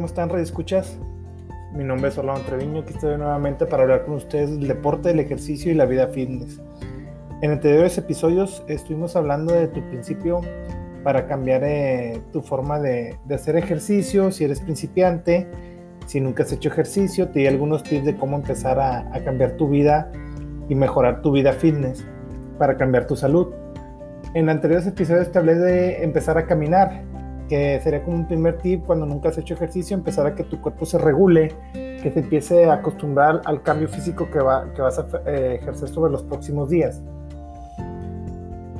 ¿cómo están, Radio Escuchas? Mi nombre es Orlando Treviño, aquí estoy nuevamente para hablar con ustedes del deporte, el ejercicio y la vida fitness. En anteriores episodios estuvimos hablando de tu principio para cambiar eh, tu forma de, hacer ejercicio, si eres principiante, si nunca has hecho ejercicio, te di algunos tips de cómo empezar a, a cambiar tu vida y mejorar tu vida fitness para cambiar tu salud. En anteriores episodios te hablé de empezar a caminar, que sería como un primer tip cuando nunca has hecho ejercicio, empezar a que tu cuerpo se regule, que te empiece a acostumbrar al cambio físico que, va, que vas a eh, ejercer sobre los próximos días.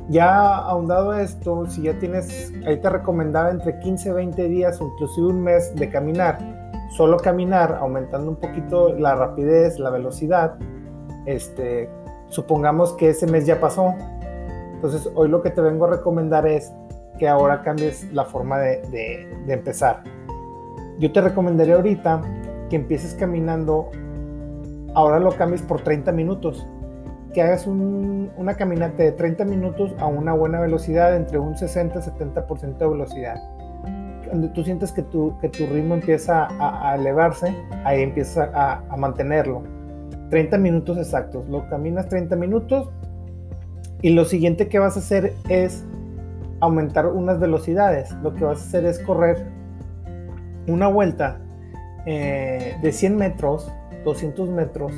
Ya ahondado esto, si ya tienes, ahí te recomendaba entre 15, 20 días o inclusive un mes de caminar, solo caminar, aumentando un poquito la rapidez, la velocidad, este, supongamos que ese mes ya pasó. Entonces hoy lo que te vengo a recomendar es que ahora cambies la forma de, empezar. Yo te recomendaría ahorita que empieces caminando, ahora lo cambies por 30 minutos, que hagas una caminata de 30 minutos a una buena velocidad, entre un 60 y 70% de velocidad. Cuando tú sientes que tu, ritmo empieza a, elevarse, ahí empiezas a, a mantenerlo. 30 minutos exactos, lo caminas 30 minutos y lo siguiente que vas a hacer es aumentar unas velocidades. Lo que vas a hacer es correr una vuelta eh, de 100 metros, 200 metros,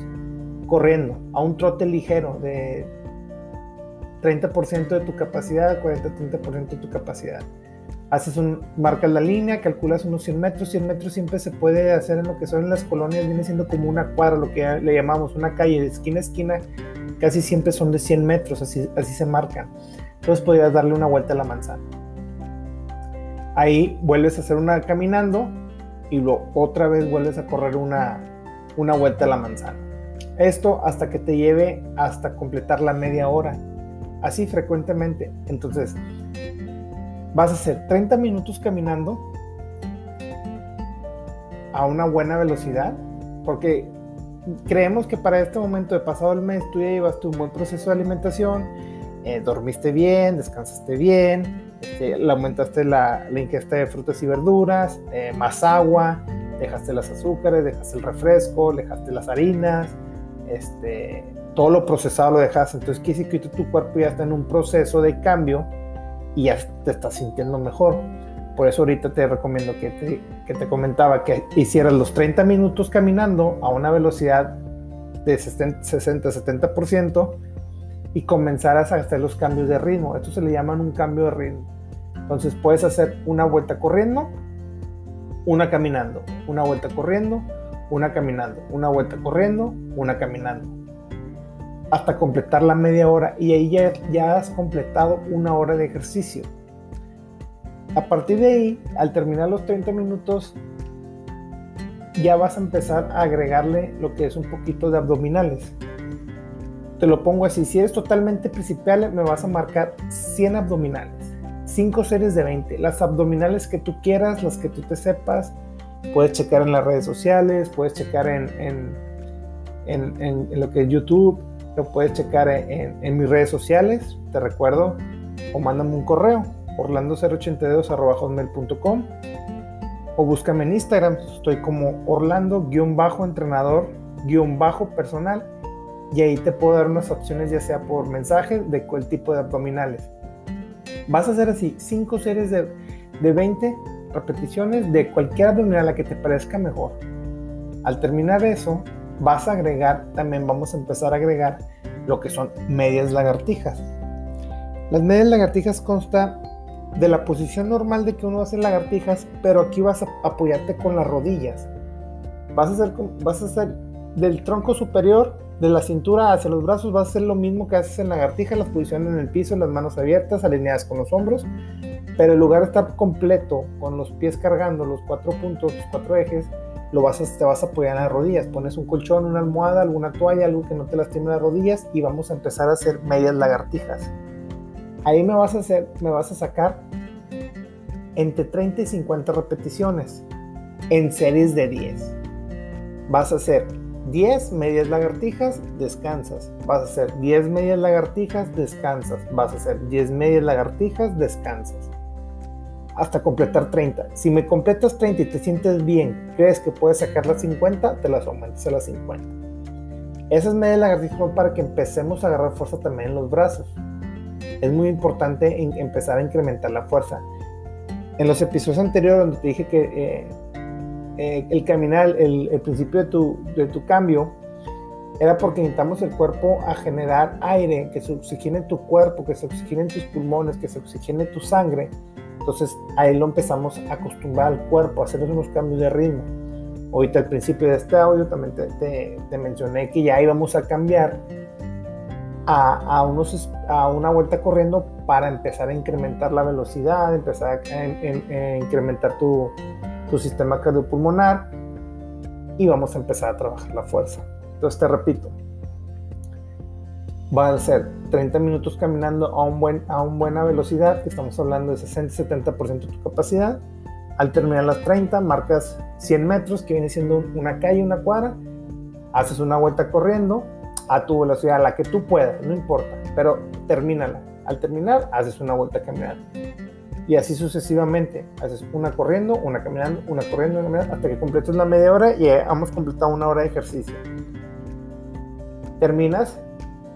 corriendo a un trote ligero de 30% de tu capacidad, 40-30% de tu capacidad. Haces un, marcas la línea, calculas unos 100 metros, 100 metros siempre se puede hacer en lo que son las colonias, viene siendo como una cuadra, lo que le llamamos una calle de esquina a esquina, casi siempre son de 100 metros, así, se marcan. Entonces podrías darle una vuelta a la manzana. Ahí vuelves a hacer una caminando y luego otra vez vuelves a correr una, una vuelta a la manzana. Esto hasta que te lleve hasta completar la media hora. Así frecuentemente. Entonces, vas a hacer 30 minutos caminando a una buena velocidad. Porque creemos que para este momento de pasado el mes tú ya llevaste un buen proceso de alimentación eh, dormiste bien, descansaste bien, este, aumentaste la, ingesta de frutas y verduras, eh, más agua, dejaste las azúcares, dejaste el refresco, dejaste las harinas, este, todo lo procesado lo dejaste. Entonces, quiere que tu cuerpo ya está en un proceso de cambio y ya te estás sintiendo mejor. Por eso ahorita te recomiendo que te, que te comentaba que hicieras los 30 minutos caminando a una velocidad de 60-70% y comenzarás a hacer los cambios de ritmo. Esto se le llaman un cambio de ritmo. Entonces puedes hacer una vuelta corriendo, una caminando, una vuelta corriendo, una caminando, una vuelta corriendo, una caminando. Hasta completar la media hora y ahí ya, ya has completado una hora de ejercicio. A partir de ahí, al terminar los 30 minutos, ya vas a empezar a agregarle lo que es un poquito de abdominales te lo pongo así, si eres totalmente principial, me vas a marcar 100 abdominales, 5 series de 20, las abdominales que tú quieras, las que tú te sepas, puedes checar en las redes sociales, puedes checar en, en, en, lo que es YouTube, lo puedes checar en, mis redes sociales, te recuerdo, o mándame un correo, orlando082.com o búscame en Instagram, estoy como orlando-entrenador-personal y ahí te puedo dar unas opciones ya sea por mensaje de cuál tipo de abdominales. Vas a hacer así 5 series de, de 20 repeticiones de cualquier abdominal a la que te parezca mejor. Al terminar eso, vas a agregar, también vamos a empezar a agregar lo que son medias lagartijas. Las medias lagartijas consta de la posición normal de que uno hace lagartijas, pero aquí vas a apoyarte con las rodillas. Vas a hacer, vas a hacer del tronco superior de la cintura hacia los brazos vas a hacer lo mismo que haces en lagartija, las posiciones en el piso, las manos abiertas, alineadas con los hombros, pero en lugar de estar completo con los pies cargando los cuatro puntos, los cuatro ejes, lo vas a, te vas a apoyar en las rodillas, pones un colchón, una almohada, alguna toalla, algo que no te lastime las rodillas y vamos a empezar a hacer medias lagartijas. Ahí me vas a hacer, me vas a sacar entre 30 y 50 repeticiones en series de 10. Vas a hacer 10 medias lagartijas, descansas. Vas a hacer 10 medias lagartijas, descansas. Vas a hacer 10 medias lagartijas, descansas. hasta completar 30. Si me completas 30 y te sientes bien, crees que puedes sacar las 50, te las aumentas a las 50. Esas medias lagartijas son para que empecemos a agarrar fuerza también en los brazos. Es muy importante empezar a incrementar la fuerza. En los episodios anteriores donde te dije que eh, eh, el caminar, el, principio de tu, de tu cambio, era porque necesitamos el cuerpo a generar aire, que se oxigene tu cuerpo, que se oxigene tus pulmones, que se oxigene tu sangre. Entonces ahí lo empezamos a acostumbrar al cuerpo, a hacer unos cambios de ritmo. Ahorita al principio de este audio también te, te, mencioné que ya íbamos a cambiar a, a, unos, a una vuelta corriendo para empezar a incrementar la velocidad, empezar a, incrementar tu, tu sistema cardiopulmonar y vamos a empezar a trabajar la fuerza. Entonces te repito, va a ser 30 minutos caminando a, un buen, a una buena velocidad, que estamos hablando de 60-70% de tu capacidad. Al terminar las 30, marcas 100 metros, que viene siendo una calle, una cuadra, haces una vuelta corriendo a tu velocidad, a la que tú puedas, no importa, pero termínala. Al terminar, haces una vuelta caminando. Y así sucesivamente. Haces una corriendo, una caminando, una corriendo, una caminando, hasta que completes la media hora y hemos completado una hora de ejercicio. Terminas,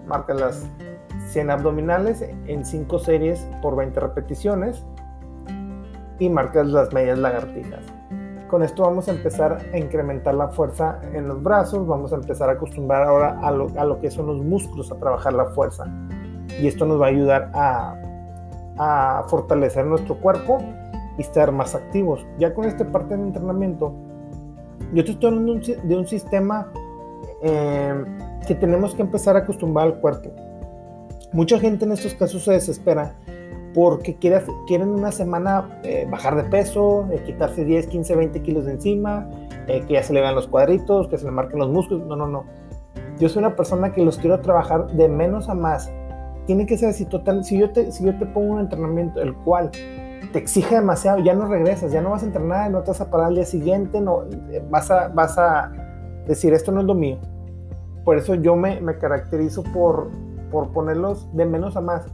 marcas las 100 abdominales en 5 series por 20 repeticiones y marcas las medias lagartijas. Con esto vamos a empezar a incrementar la fuerza en los brazos, vamos a empezar a acostumbrar ahora a lo, a lo que son los músculos, a trabajar la fuerza. Y esto nos va a ayudar a, a fortalecer nuestro cuerpo y estar más activos. Ya con esta parte del entrenamiento, yo te estoy hablando de un sistema eh, que tenemos que empezar a acostumbrar al cuerpo. Mucha gente en estos casos se desespera porque quiere, quieren una semana eh, bajar de peso, eh, quitarse 10, 15, 20 kilos de encima, eh, que ya se le vean los cuadritos, que se le marquen los músculos. No, no, no. Yo soy una persona que los quiero trabajar de menos a más. Tiene que ser así total. Si yo te, si yo te pongo un entrenamiento el cual te exige demasiado, ya no regresas, ya no vas a entrenar, no te vas a parar al día siguiente, no, vas, a, vas a decir esto no es lo mío por eso yo me, me caracterizo por, por ponerlos de menos a más.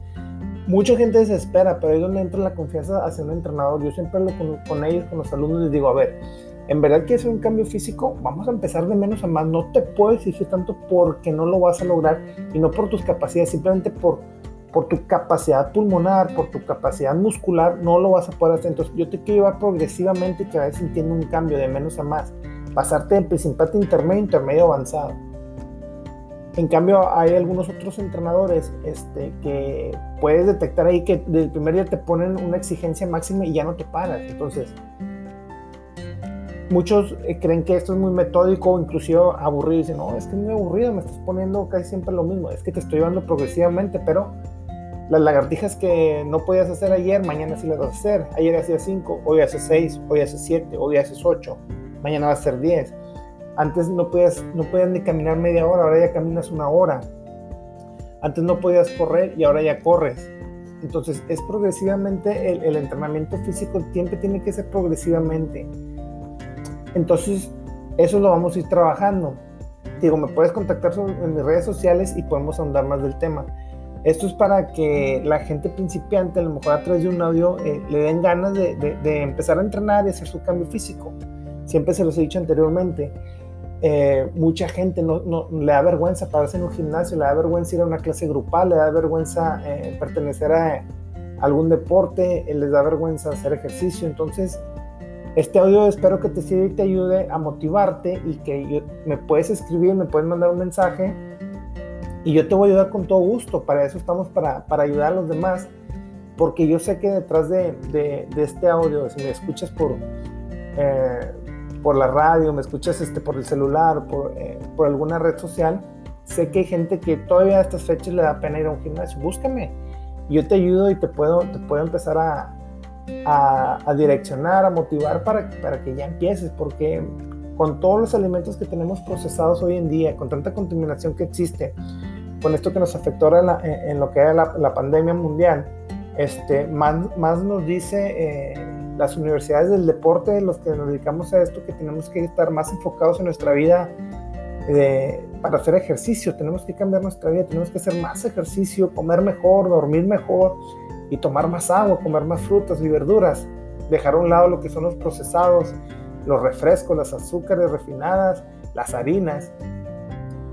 Mucha gente desespera, pero ahí es donde entra la confianza hacia un entrenador. Yo siempre hablo con, con ellos, con los alumnos, les digo, a ver, en verdad quieres hacer un cambio físico, vamos a empezar de menos a más. No te puedo exigir tanto porque no lo vas a lograr y no por tus capacidades, simplemente por, por tu capacidad pulmonar, por tu capacidad muscular, no lo vas a poder hacer. Entonces, yo te quiero llevar progresivamente y que vayas sintiendo un cambio de menos a más. Pasarte de principiante intermedio, intermedio avanzado. En cambio, hay algunos otros entrenadores este, que puedes detectar ahí que desde el primer día te ponen una exigencia máxima y ya no te paras. Entonces, muchos eh, creen que esto es muy metódico, inclusive aburrido. Dicen, no, es que es muy aburrido, me estás poniendo casi siempre lo mismo. Es que te estoy llevando progresivamente, pero las lagartijas que no podías hacer ayer, mañana sí las vas a hacer. Ayer hacías 5, hoy haces 6, hoy haces 7, hoy haces 8, mañana vas a hacer 10 antes no podías, no podías ni caminar media hora, ahora ya caminas una hora. Antes no podías correr y ahora ya corres. Entonces es progresivamente el, entrenamiento físico, el tiempo tiene que ser progresivamente. Entonces eso lo vamos a ir trabajando. Digo, me puedes contactar en mis redes sociales y podemos ahondar más del tema. Esto es para que la gente principiante, a lo mejor a través de un audio, eh, le den ganas de, de empezar a entrenar y hacer su cambio físico. Siempre se los he dicho anteriormente. Eh, mucha gente no, le da vergüenza pararse en un gimnasio, le da vergüenza ir a una clase grupal, le da vergüenza eh, pertenecer a algún deporte, les da vergüenza hacer ejercicio. Entonces, este audio espero que te sirva y te ayude a motivarte y que me puedes escribir, me puedes mandar un mensaje y yo te voy a ayudar con todo gusto. Para eso estamos, para, para ayudar a los demás. Porque yo sé que detrás de, este audio, si me escuchas por por la radio, me escuchas este, por el celular, por, eh, por alguna red social, sé que hay gente que todavía a estas fechas le da pena ir a un gimnasio. Búscame. Yo te ayudo y te puedo, te puedo empezar a, a, direccionar, a motivar para, para que ya empieces, porque con todos los alimentos que tenemos procesados hoy en día, con tanta contaminación que existe, con esto que nos afectó ahora en, lo que era la, la, pandemia mundial, este, más, más nos dice eh, las universidades del deporte, los que nos dedicamos a esto, que tenemos que estar más enfocados en nuestra vida eh, para hacer ejercicio, tenemos que cambiar nuestra vida, tenemos que hacer más ejercicio, comer mejor, dormir mejor y tomar más agua, comer más frutas y verduras. dejar a un lado lo que son los procesados, los refrescos, las azúcares refinadas, las harinas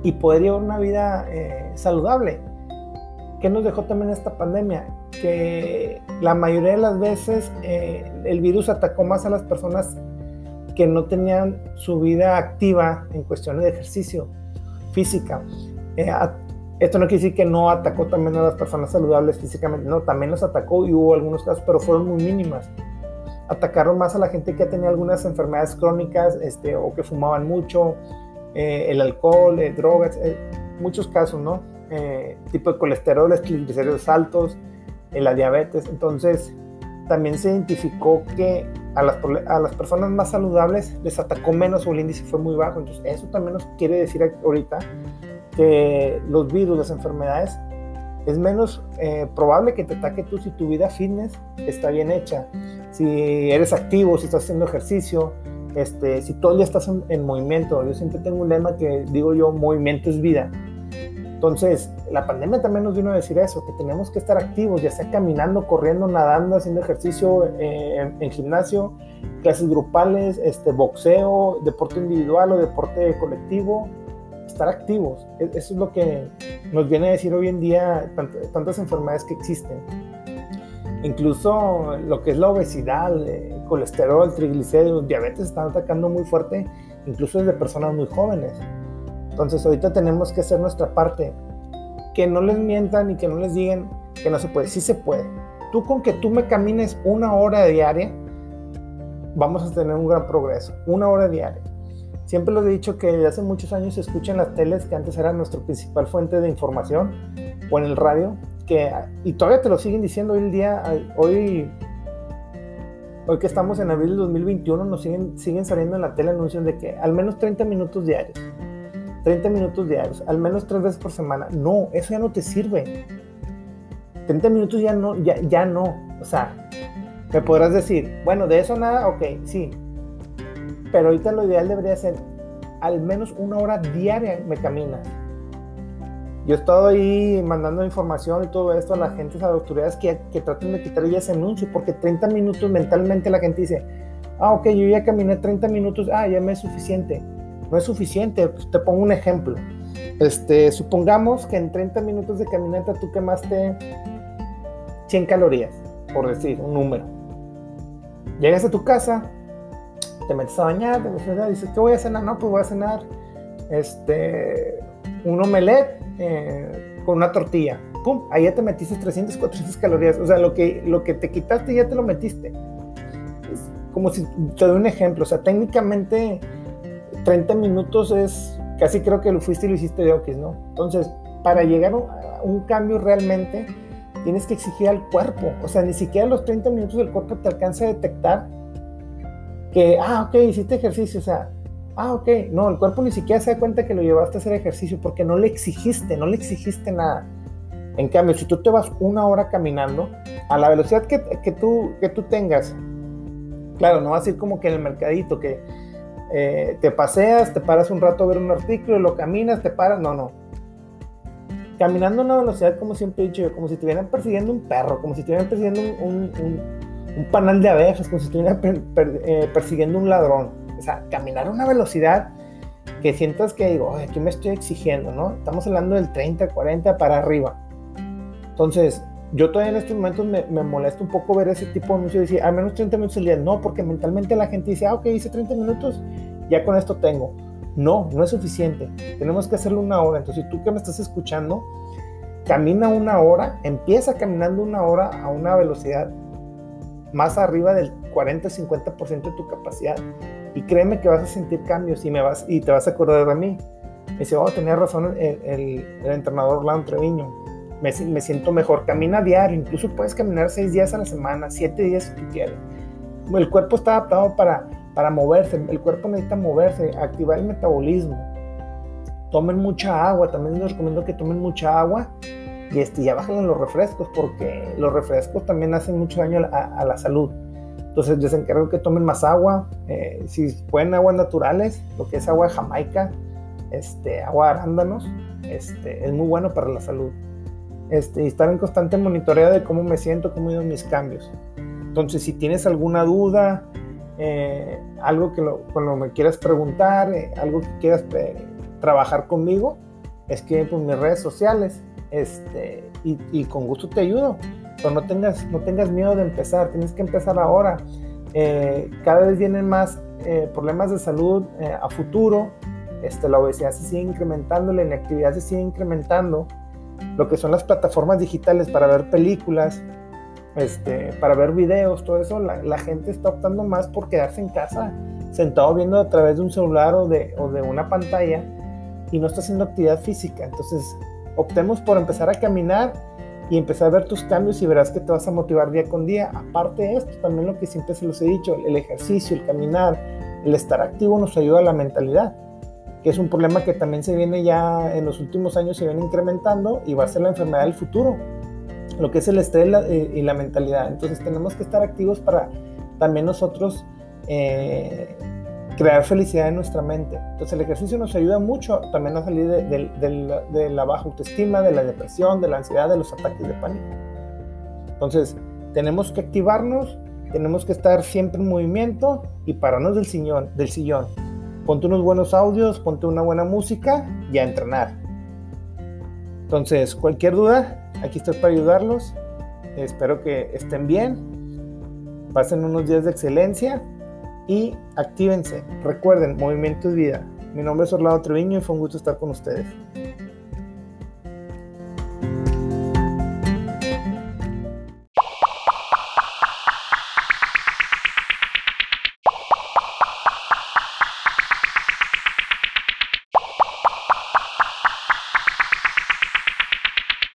y poder llevar una vida eh, saludable. ¿Qué nos dejó también esta pandemia? Que la mayoría de las veces eh, el virus atacó más a las personas que no tenían su vida activa en cuestiones de ejercicio física. Eh, esto no quiere decir que no atacó también a las personas saludables físicamente, no, también los atacó y hubo algunos casos, pero fueron muy mínimas atacaron más a la gente que tenía algunas enfermedades crónicas este, o que fumaban mucho, eh, el alcohol, eh, drogas, eh, muchos casos, ¿no? tipo de colesterol, triglicéridos altos, la diabetes. Entonces, también se identificó que a las, a las, personas más saludables les atacó menos o el índice fue muy bajo. Entonces, eso también nos quiere decir ahorita que los virus, las enfermedades, es menos probable que te ataque tú si tu vida fitness está bien hecha si eres activo, si estás haciendo ejercicio, este, si todo el día estás en, movimiento. Yo siempre tengo un lema que digo yo, movimiento es vida. Entonces, la pandemia también nos vino a decir eso, que tenemos que estar activos, ya sea caminando, corriendo, nadando, haciendo ejercicio eh, en, gimnasio, clases grupales, este, boxeo, deporte individual o deporte colectivo, estar activos. E, eso es lo que nos viene a decir hoy en día tantas enfermedades que existen. Incluso lo que es la obesidad, el colesterol, triglicéridos, diabetes están atacando muy fuerte, incluso desde personas muy jóvenes. Entonces ahorita tenemos que hacer nuestra parte. Que no les mientan y que no les digan que no se puede. Sí se puede. Tú con que tú me camines una hora diaria, vamos a tener un gran progreso. Una hora diaria. Siempre les he dicho que hace muchos años se escuchan las teles, que antes era nuestra principal fuente de información, o en el radio, y todavía te lo siguen diciendo hoy en día, hoy, hoy que estamos en abril del 2021, nos siguen, siguen saliendo en la tele anuncios de que al menos 30 minutos diarios, 30 minutos diarios, al menos tres veces por semana. No, eso ya no te sirve. 30 minutos ya no, ya, ya no. O sea, me podrás decir, bueno, de eso nada, ok, sí. Pero ahorita lo ideal debería ser al menos una hora diaria me caminas yo he estado ahí mandando información y todo esto a la gente, a las autoridades que, traten de quitar ya ese anuncio, porque 30 minutos mentalmente la gente dice, ah, ok, yo ya caminé 30 minutos, ah, ya me es suficiente. No es suficiente, pues, te pongo un ejemplo. Este, supongamos que en 30 minutos de caminata tú quemaste 100 calorías, por decir un número. Llegas a tu casa, te metes a bañar, te dices, ¿qué voy a cenar? No, pues voy a cenar este, un omelette eh, con una tortilla. Ahí ya te metiste 300, 400 calorías. O sea, lo que, lo que te quitaste ya te lo metiste. Es como si te doy un ejemplo. O sea, técnicamente 30 minutos es casi creo que lo fuiste y lo hiciste de Okis, ¿no? Entonces, para llegar a un cambio realmente, tienes que exigir al cuerpo. O sea, ni siquiera los 30 minutos el cuerpo te alcanza a detectar que, ah, ok, hiciste ejercicio. O sea, Ah, ok. No, el cuerpo ni siquiera se da cuenta que lo llevaste a hacer ejercicio porque no le exigiste, no le exigiste nada. En cambio, si tú te vas una hora caminando, a la velocidad que, tú, que tú tengas, claro, no vas a ir como que en el mercadito, que eh, te paseas, te paras un rato a ver un artículo, lo caminas, te paras, no, no. Caminando a una velocidad, como siempre he dicho como si estuvieran persiguiendo un perro, como si estuvieran persiguiendo un, panal de abejas, como si estuvieran eh, persiguiendo un ladrón o sea, caminar a una velocidad que sientas que digo, aquí me estoy exigiendo, ¿no? Estamos hablando del 30, 40 para arriba. Entonces, yo todavía en estos momentos me, molesta un poco ver ese tipo de anuncios y decir, al menos 30 minutos al día. No, porque mentalmente la gente dice, ah, ok, hice 30 minutos, ya con esto tengo. No, no es suficiente. Tenemos que hacerlo una hora. Entonces, tú que me estás escuchando, camina una hora, empieza caminando una hora a una velocidad más arriba del 40-50% de tu capacidad. Y créeme que vas a sentir cambios y, me vas, y te vas a acordar de mí. Me dice, oh, tenía razón el, el, entrenador Orlando Treviño. Me, me, siento mejor. Camina diario, incluso puedes caminar seis días a la semana, siete días si tú quieres. El cuerpo está adaptado para, para moverse, el cuerpo necesita moverse, activar el metabolismo. Tomen mucha agua, también les recomiendo que tomen mucha agua y este, ya bajen los refrescos porque los refrescos también hacen mucho daño a la salud. Entonces les encargo que tomen más agua, eh, si pueden aguas naturales, lo que es agua de Jamaica, este, agua de arándanos, este, es muy bueno para la salud. Este, y estar en constante monitoreo de cómo me siento, cómo han ido mis cambios. Entonces, si tienes alguna duda, eh, algo que lo, me quieras preguntar, eh, algo que quieras eh, trabajar conmigo, es que pues, mis redes sociales este, y, con gusto te ayudo. Pero no tengas, no tengas miedo de empezar, tienes que empezar ahora. cada vez vienen más problemas de salud a futuro, este, la obesidad se sigue incrementando, la inactividad se sigue incrementando, lo que son las plataformas digitales para ver películas, este, para ver videos, todo eso, la, gente está optando más por quedarse en casa, sentado viendo a través de un celular o de, o de una pantalla y no está haciendo actividad física. Entonces, optemos por empezar a caminar y empezar a ver tus cambios y verás que te vas a motivar día con día. Aparte de esto, también lo que siempre se los he dicho, el ejercicio, el caminar, el estar activo nos ayuda a la mentalidad, que es un problema que también se viene ya en los últimos años, se viene incrementando y va a ser la enfermedad del futuro lo que es el estrés y la mentalidad. Entonces tenemos que estar activos para también nosotros eh, crear felicidad en nuestra mente. Entonces el ejercicio nos ayuda mucho también a salir de, la baja autoestima, de la depresión, de la ansiedad, de los ataques de pánico. Entonces tenemos que activarnos, tenemos que estar siempre en movimiento y pararnos del sillón, del sillón. Ponte unos buenos audios, ponte una buena música y a entrenar. Entonces, cualquier duda, Aquí estoy para ayudarlos. Espero que estén bien. Pasen unos días de excelencia y actívense. Recuerden, movimiento es vida. Mi nombre es Orlando Treviño y fue un gusto estar con ustedes.